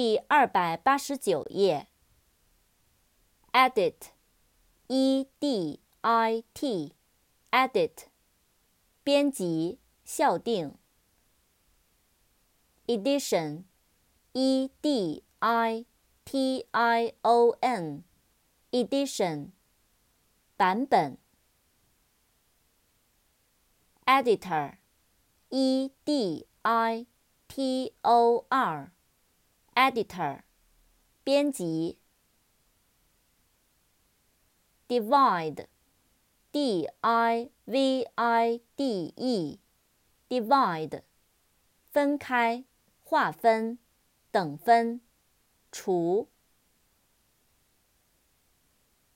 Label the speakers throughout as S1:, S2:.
S1: 第二百八十九页。edit，e d i t，edit，编辑、校订。edition，e d i t i o n，edition，版本。editor，e d i t o r editor，编辑。divide，d i v i d e，divide，分开。划分，等分，除。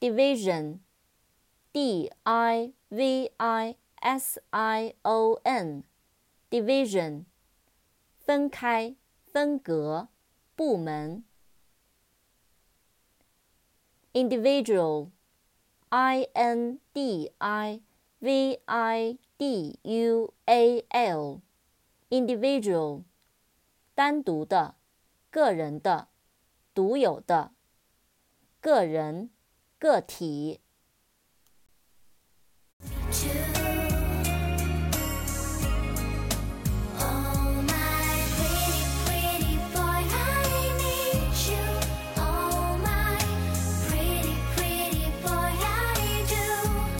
S1: division，d i v i s i o n，division，分开，分隔，部门。individual，i n d i v i d u a l，individual。单独的、个人的、独有的、个人、个体。